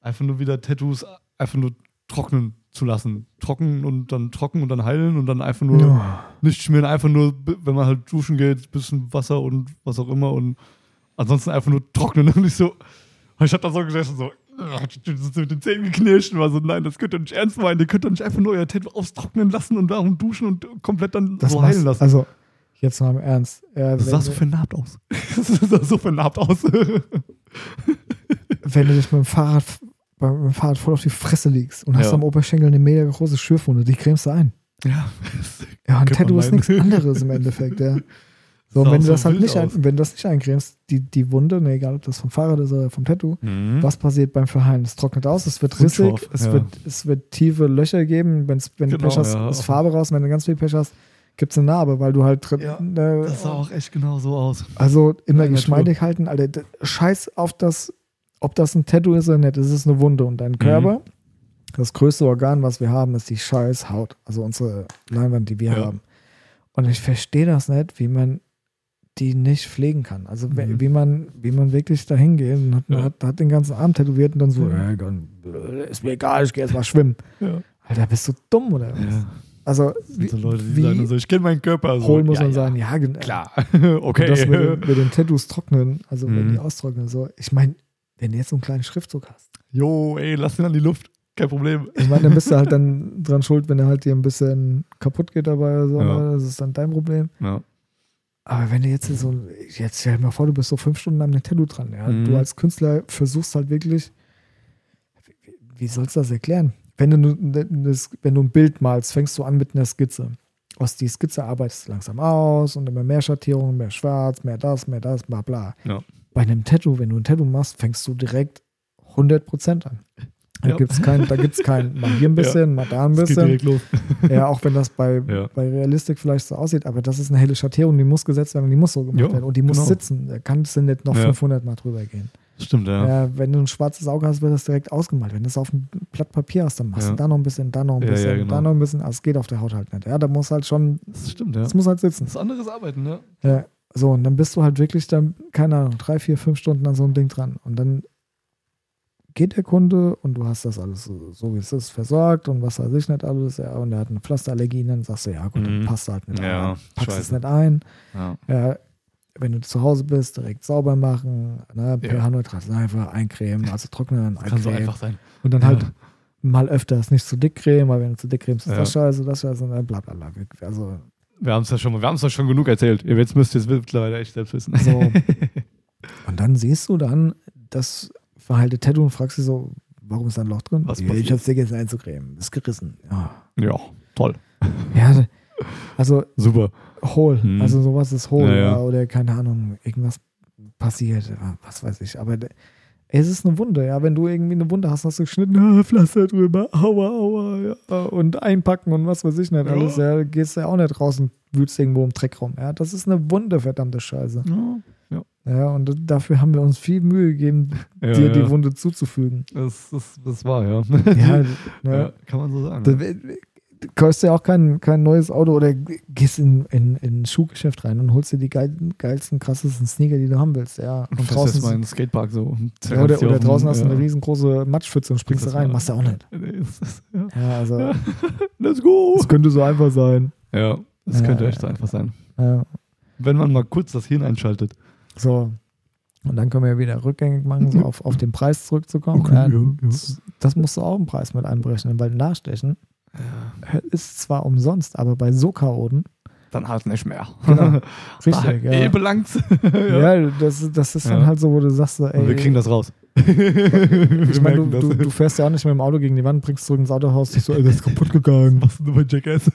Einfach nur wieder Tattoos einfach nur trocknen zu lassen. Trocken und dann trocken und dann heilen und dann einfach nur Ja. nicht schmieren, einfach nur, wenn man halt duschen geht, bisschen Wasser und was auch immer und ansonsten einfach nur trocknen und nicht so. Ich hab da so gesessen, so, mit den Zähnen geknirscht und war so, nein, das könnt ihr nicht ernst meinen, ihr könnt doch nicht einfach nur euer Tattoo austrocknen lassen und darum duschen und komplett dann Das so heilen lassen. Also, jetzt mal im Ernst. Ja, das sah so vernarbt aus. das sah so vernarbt aus. wenn du dich mit dem Fahrrad, beim, Fahrrad voll auf die Fresse legst und hast Ja. am Oberschenkel eine mega große Schürfwunde, die cremst du ein. ja. Ja, ein Tattoo ist nichts anderes im Endeffekt, ja. So, und wenn du das halt nicht, ein, wenn du das nicht eincremst, die, die Wunde, ne, egal ob das vom Fahrrad ist oder vom Tattoo, Mhm. was passiert beim Verheilen? Es trocknet aus, es wird Unscharf, rissig, es, ja. wird, es wird tiefe Löcher geben. Wenn's, wenn du Genau, Pech hast, ja. ist Farbe raus. Wenn du ganz viel Pech hast, gibt es eine Narbe, weil du halt drin. Ja, ne, Das sah auch echt genau so aus. also immer geschmeidig halten, Alter. Scheiß auf das, ob das ein Tattoo ist oder nicht. Es ist eine Wunde und Mhm. dein Körper, das größte Organ, was wir haben, ist die scheiß Haut. Also unsere Leinwand, die wir Ja. haben. Und ich verstehe das nicht, wie man die nicht pflegen kann. Also Mhm. wie man, wie man wirklich dahin geht und hat, Ja. hat, hat den ganzen Arm tätowiert und dann so, Ja. "Ey, dann, äh, ist mir egal, ich gehe jetzt mal schwimmen. Ja. Alter, bist du dumm oder was? Also wie, so Leute, die wie sagen so, ich kenne meinen Körper. So, hohl muss ja, man ja, sein, ja, Klar. Und okay. das mit den, mit den Tattoos trocknen, also wenn Mhm. die austrocknen, so. Ich meine, wenn du jetzt so einen kleinen Schriftzug hast, Jo, ey, lass ihn an die Luft. Kein Problem. ich meine, dann bist du halt dann dran schuld, wenn er halt dir ein bisschen kaputt geht dabei oder so. Ja. ne? Das ist dann dein Problem. Ja. Aber wenn du jetzt so, jetzt stell dir mal vor, du bist so fünf Stunden dem Tattoo dran. Ja? Mhm. Du als Künstler versuchst halt wirklich, wie, wie sollst du das erklären? Wenn du, das, wenn du ein Bild malst, fängst du an mit einer Skizze. aus die Skizze arbeitest du langsam aus und immer mehr Schattierungen, mehr Schwarz, mehr das, mehr das, bla bla. Ja. Bei einem Tattoo, wenn du ein Tattoo machst, fängst du direkt 100% an. Da Ja. gibt es kein, da gibt's mal hier ein bisschen, mal da ein bisschen. Ja, auch wenn das bei, Ja. bei Realistik vielleicht so aussieht, aber das ist eine helle Schattierung, die muss gesetzt werden und die muss so gemacht Ja, werden und die muss genau. sitzen. Da kannst du nicht noch Ja. 500 Mal drüber gehen. Stimmt, ja. Ja. wenn du ein schwarzes Auge hast, wird das direkt ausgemalt. Wenn du es auf einem Blatt Papier hast, dann machst Ja. du da noch ein bisschen, da noch ein Ja, ja, bisschen, genau. da noch ein bisschen. Also es geht auf der Haut halt nicht. Ja, da muss halt schon, Das stimmt, ja. das muss halt sitzen. Das ist anderes Arbeiten, ne? Ja, so, und dann bist du halt wirklich dann, keine Ahnung, drei, vier, fünf Stunden an so einem Ding dran. Und dann geht der Kunde und du hast das alles so, so wie es ist, versorgt und was weiß ich nicht alles, ja, und er hat eine Pflasterallergie, dann sagst du, ja gut, dann Mhm. passt halt nicht Ja, ein. Packst es scheiße. nicht ein. Ja. Ja, wenn du zu Hause bist, direkt sauber machen, ne, Ja. pH-neutral einfach eincremen, also trocknen, Das kann so eincremen. einfach sein. Und dann Ja. halt mal öfters nicht zu dick cremen, weil wenn du zu dick cremst, ist Ja. das scheiße, das scheiße, und dann bla bla bla. Also Wir haben es ja schon wir haben es ja schon genug erzählt. Ihr jetzt müsst ihr es mittlerweile echt selbst wissen. so. und dann siehst du dann das verhalte Tattoo und fragst dich so, warum ist da ein Loch drin? Was ich hab's vergessen einzucremen. Ist gerissen. Ja. ja, toll. ja also Super. hohl. Mhm. Also sowas ist hohl. Ja, ja. Oder keine Ahnung, irgendwas passiert. Was weiß ich. Aber es ist eine Wunde, ja. Wenn du irgendwie eine Wunde hast, hast du geschnitten, ah, Pflaster drüber, aua, aua, ja. Und einpacken und was weiß ich nicht Ja. alles. Ja, gehst ja auch nicht raus und wühlst irgendwo im Dreck rum. Ja, das ist eine Wunde, verdammte Scheiße. Ja, Ja, und dafür haben wir uns viel Mühe gegeben, ja, dir ja. die Wunde zuzufügen. Das, das, das war, ja. Ja, ja. kann man so sagen. Da- kaufst ja auch kein, kein neues Auto oder gehst in, in, in ein Schuhgeschäft rein und holst dir die geil, geilsten, krassesten Sneaker, die du haben willst. Ja, und und draußen, jetzt mal den Skatepark so. ja, oder, oder draußen hast du ja. eine riesengroße Matschpfütze und springst da rein. Machst du auch nicht. Ist- ja. Ja, also, Ja. Let's go! das könnte so einfach sein. Ja, das Ja, könnte ja, echt so ja. einfach sein. Ja, Wenn man mal kurz das Hirn einschaltet. so. Und dann können wir wieder rückgängig machen, so auf, auf den Preis zurückzukommen. Okay, ja, ja, ja. Das, das musst du auch im Preis mit einberechnen, weil Nachstechen ist zwar umsonst, aber bei so Chaoten, Dann halt nicht mehr. Genau. richtig, ja. Eh belangt's. Ja, das, das ist dann Ja. halt so, wo du sagst, so, ey, wir kriegen das raus. ich meine, du, du, du fährst ja auch nicht mit dem Auto gegen die Wand, bringst zurück ins Autohaus, dich so, ey, das ist kaputt gegangen. machst du bei Jackass?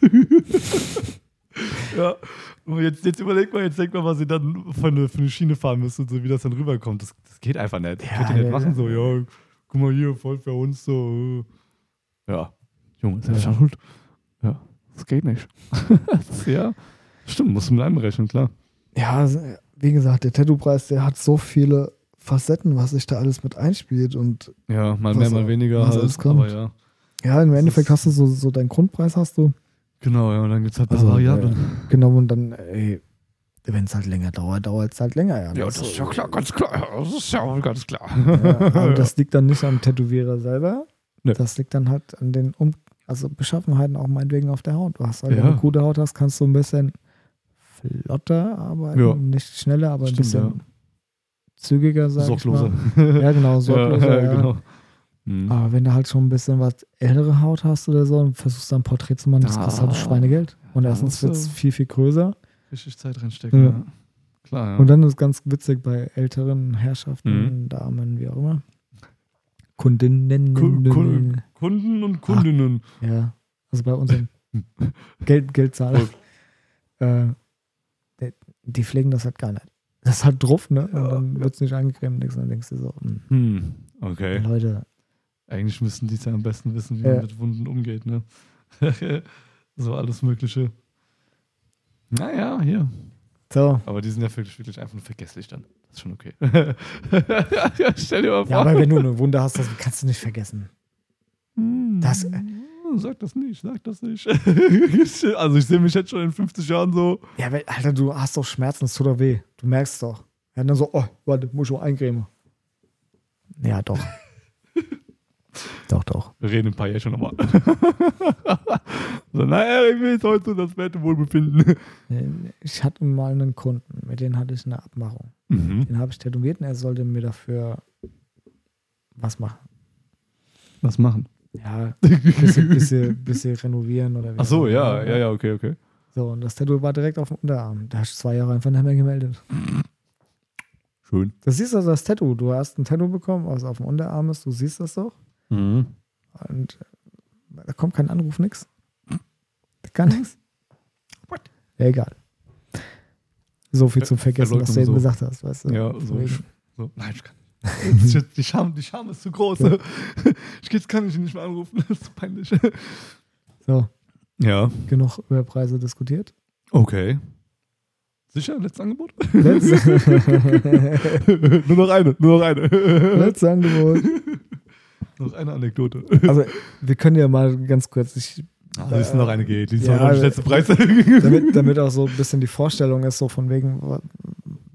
ja. Und jetzt, jetzt überleg mal, jetzt denk mal, was ihr dann für eine, für eine Schiene fahren müsst und so, wie das dann rüberkommt. Das, das geht einfach nicht. Ja, könnt ihr nicht ja, machen, ja. so, ja, guck mal hier, voll für uns, so. Ja. Junge, ist ja Ja. schon schuld. Ja, das geht nicht. ja. Stimmt, musst du mit einberechnen, klar. Ja, wie gesagt, der Tattoo-Preis, der hat so viele Facetten, was sich da alles mit einspielt. Und Ja, mal mehr, mal auch- weniger halt. alles kommt. Aber ja. ja, im Das Endeffekt hast du so, so deinen Grundpreis hast du. Genau, ja, und dann gibt es halt Also, Variablen. Genau, und dann, ey, wenn es halt länger dauert, dauert es halt länger. Ja, Ja, das ist ja klar, ganz klar. Das ist ja ganz klar. Ja, aber das liegt dann nicht am Tätowierer selber. Nee. Das liegt dann halt an den um also Beschaffenheiten auch meinetwegen auf der Haut. Du hast halt, Ja. wenn du gute Haut hast, kannst du ein bisschen flotter arbeiten, Ja. nicht schneller, aber ein Stimmt, bisschen ja. zügiger, sag Sorgloser. ich mal. Ja, genau, sorgloser. ja, genau. Mhm. Aber wenn du halt schon ein bisschen was ältere Haut hast oder so und versuchst dann ein Porträt zu machen, das Da- kostet halt Schweinegeld. Und erstens wird es viel, viel größer. Richtig Zeit reinstecken. Ja. Ja. Klar, ja. Und dann ist ganz witzig bei älteren Herrschaften, Mhm. Damen, wie auch immer. Kundinnen. Kun- Kun- Kunden und Kundinnen. Ja, also bei unseren Geld, Geldzahler. äh, die, pflegen das halt gar nicht. Das ist halt drauf, ne? Und dann wird es nicht nix, und dann denkst du so, hm, Hm, okay. Leute, Eigentlich müssten die es ja am besten wissen, wie Ja. man mit Wunden umgeht, ne? so alles Mögliche. Naja, hier. So. Aber die sind ja wirklich, einfach nur vergesslich dann. Das ist schon okay. Stell dir mal vor. Ja, aber wenn du eine Wunde hast, das kannst du nicht vergessen. Hm, Das- Sag das nicht, sag das nicht. also ich sehe mich jetzt schon in 50 Jahren so. Ja, weil, Alter, du hast doch Schmerzen, es tut doch weh. Du merkst doch. Ja, dann so, oh, warte, muss ich mal eincremen. Ja, doch. doch, doch. Wir reden ein paar Jahre schon nochmal. so, naja, ich will jetzt heute das Werte Wohlbefinden. Ich hatte mal einen Kunden, mit dem hatte ich eine Abmachung. Mhm. Den habe ich tätowiert und er sollte mir dafür was machen. Was machen? Ja, bisschen, bisschen, bisschen renovieren oder wie Ach so, ja, immer. ja, ja, okay, okay. So, und das Tattoo war direkt auf dem Unterarm. Da hast du zwei Jahre einfach nicht mehr gemeldet. Schön. Das siehst du also das Tattoo. Du hast ein Tattoo bekommen, was auf dem Unterarm ist. Du siehst das doch. Mhm. Und äh, da kommt kein Anruf, nix. Gar nichts. Ja, egal. So viel zum Vergessen, was du eben so. gesagt hast, weißt du? Ja, so, wegen. so. Nein, ich kann. Jetzt, die, Scham, die Scham ist zu groß. Ja. Ich jetzt kann ich ihn nicht mehr anrufen. Das ist peinlich. So, Ja. genug über Preise diskutiert. Okay. Sicher? Letztes Angebot? Letztes, nur noch eine, nur noch eine. letztes Angebot. noch eine Anekdote. Also, wir können ja mal ganz kurz, ich, Ah, das ist noch eine geht. Die ist Ja, noch nicht letzte Preis. damit, damit auch so ein bisschen die Vorstellung ist, so von wegen,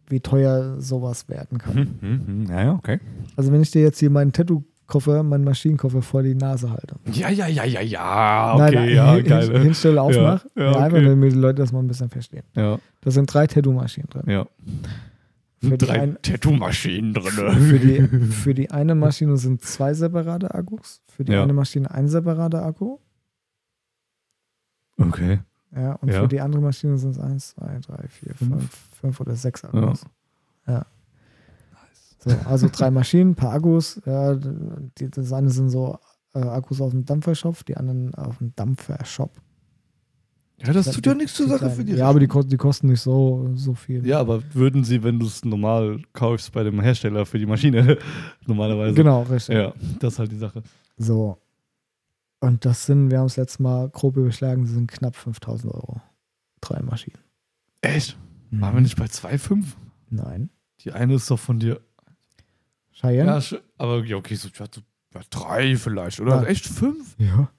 wie teuer sowas werden kann. Hm, hm, Ja, ja, okay. Also, wenn ich dir jetzt hier meinen Tattoo-Koffer, meinen Maschinenkoffer vor die Nase halte. Ja, ja, ja, ja, ja. Okay, Nein, nein, ja, hin, geil. Hinstelle, aufmach. Ja, Ja, ja, Einfach, okay. damit die Leute das mal ein bisschen verstehen. Ja, Da sind drei Tattoo-Maschinen drin. ja. Für die, Drei ein, Tattoo-Maschinen drin. für, die, für die eine Maschine sind zwei separate Akkus. Für die Ja. eine Maschine ein separater Akku. Okay. Ja, und Ja. für die andere Maschine sind es eins, zwei, drei, vier, Fünf. fünf, oder sechs Ja. Akkus. So, also drei Maschinen, ein paar Akkus. Ja, die, das eine sind so äh, Akkus auf dem Dampfershop, die anderen auf dem Dampfershop. Ja, das tut ja nichts zur Sache für die Ja, aber die, kosten- die kosten nicht so, so viel. Ja, aber würden sie, wenn du es normal kaufst bei dem Hersteller für die Maschine, normalerweise. Genau, richtig. Ja, das ist halt die Sache. So. Und das sind, wir haben es letztes Mal grob überschlagen, das sind knapp 5000 Euro. Drei Maschinen. Echt? Waren wir nicht bei 2,5? Nein. Die eine ist doch von dir. Cheyenne? Ja, aber ja, okay, so, ja, so ja, drei vielleicht, oder? Ja. Echt fünf? Ja.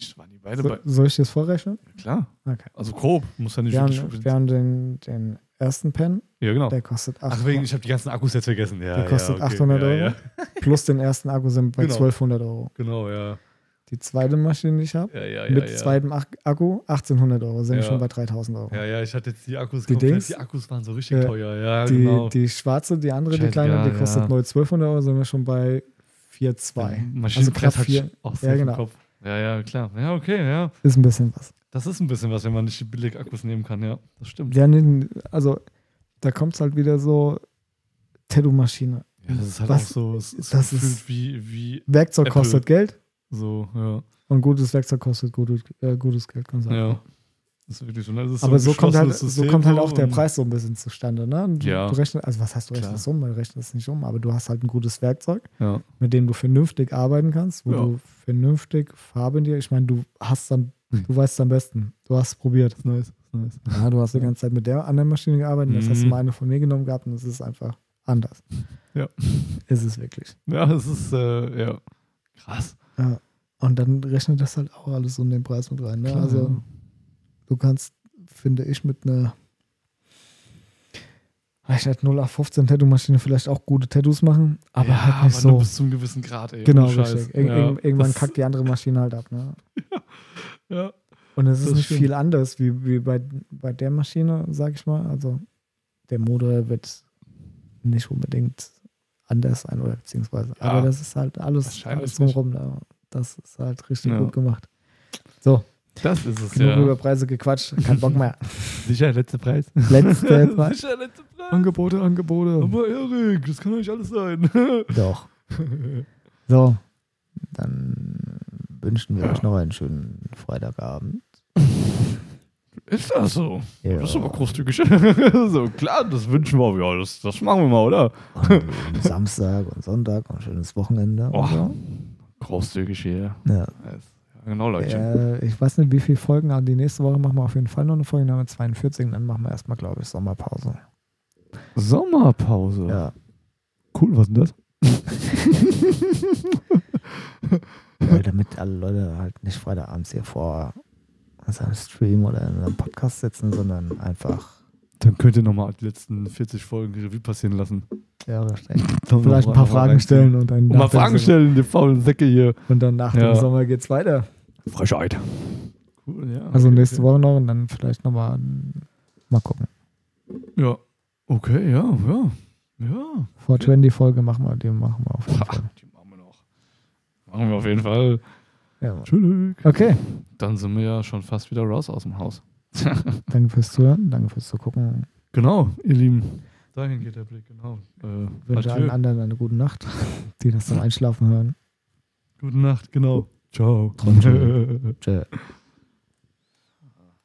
Echt, waren die beide So, bei. soll ich das vorrechnen? Klar. Okay. Also grob, muss ja nicht Wir wirklich. haben, wir haben den, den ersten Pen, ja, genau. der kostet, Ach, 800, wegen, ich habe die ganzen Akkus jetzt vergessen. Ja, Der kostet ja, okay. 800 ja, Euro. Ja. plus den ersten Akku sind bei Genau. 1200 Euro. Genau, ja. Die zweite Maschine, die ich habe, mit zweitem Ach- Akku 1800 Euro, sind wir schon bei 3000 Euro. Ja, ja, ich hatte jetzt die Akkus Die. Dings? Die Akkus waren so richtig Ja. teuer. Ja, die, genau. die schwarze, die andere, die Scheiße, kleine, ja, die kostet neu 1200 Euro, sind wir schon bei 4,2. Also knapp hat vier. auch so Ja, genau. Kopf. Ja, ja, klar. Ja, okay, ja. Ist ein bisschen was. Das ist ein bisschen was, wenn man nicht die Billig-Akkus nehmen kann, ja. Das stimmt. Ja, nee, also da kommt es halt wieder so Tattoo-Maschine. Ja, das ist halt Was- auch so, es ist das ist- wie, wie Werkzeug Apple. kostet Geld so, ja. und gutes Werkzeug kostet gutes, äh, gutes Geld. Kann man sagen. Ja. Das ist wirklich so. ne? Das ist Aber ein so kommt, halt, geschlossenes so System kommt halt auch der Preis so ein bisschen zustande. Ne? Du, Ja. du rechnest, also was heißt du Klar. rechnest um? Man rechnet es nicht um, aber du hast halt ein gutes Werkzeug, Ja. mit dem du vernünftig arbeiten kannst, wo Ja. du vernünftig Farbe in dir, ich meine, du hast dann, Hm. du weißt es am besten. Du hast es probiert. nice. Ist nice. Ja, du hast die ganze Zeit mit der anderen Maschine gearbeitet, jetzt hast du Mhm. mal eine von mir genommen gehabt und es ist einfach anders. Ja. Ist es wirklich. Ja, es ist, äh, ja. Krass. Ja. Und dann rechnet das halt auch alles so in den Preis mit rein. Ne? Klar, also ja. Du kannst, finde ich, mit einer Rechnet 0815 Tattoo-Maschine vielleicht auch gute Tattoos machen, aber ja, halt nicht aber so. nur bis zu einem gewissen Grad, ey. genau, richtig. Ir Ja, ir irgendwann kackt die andere Maschine halt ab. Ne? Ja. Und es ist nicht stimmt. viel anders wie, wie bei, bei der Maschine, sag ich mal. Also der Motor wird nicht unbedingt anders sein oder beziehungsweise. Ja. Aber das ist halt alles, alles drumherum. Da. Das ist halt richtig Ja. gut gemacht. So, Das ist es, genug ja. über Preise gequatscht. Kein Bock mehr. Sicher, letzter Preis. Letzte Preis. Sicher, letzter Preis. Angebote, Angebote. Aber Erik, das kann doch nicht alles sein. Doch. So, dann wünschen wir euch noch einen schönen Freitagabend. Ist das so? Ja. Das ist aber großzügig. so, klar, das wünschen wir. Ja, das, das machen wir mal, oder? Und Samstag und Sonntag und schönes Wochenende. Oh, so. großzügig hier. Ja. Ja, genau, Leute. Äh, ich weiß nicht, wie viele Folgen, aber die nächste Woche machen wir auf jeden Fall noch eine Folge, dann haben wir 42 und dann machen wir erstmal, glaube ich, Sommerpause. Sommerpause. Ja. Cool, was ist denn das? Weil damit alle Leute halt nicht Freitagabends hier vor seinem Stream oder in einem Podcast sitzen, sondern einfach, Dann könnt ihr nochmal die letzten 40 Folgen Revue passieren lassen. ja, richtig. Dann Vielleicht ein paar Fragen stellen und dann Und mal nach dem Fragen stellen, die faulen Säcke hier. Und dann nach Ja. dem Sommer geht's weiter. Frechheit. Cool, ja. Also okay, nächste okay. Woche noch und dann vielleicht nochmal mal gucken. Ja. Okay, ja, ja. Ja. 420-Folge machen wir, die machen wir auf jeden Ha, Fall. die machen wir noch. Machen wir auf jeden Fall. Ja. Tschüss. okay, Dann sind wir ja schon fast wieder raus aus dem Haus. danke fürs Zuhören, danke fürs Zugucken. Genau, ihr Lieben. Dahin geht der Blick, genau. Äh, wünsche allen anderen eine gute Nacht, die das zum Einschlafen hören. Gute Nacht, genau. Ciao. Tschö.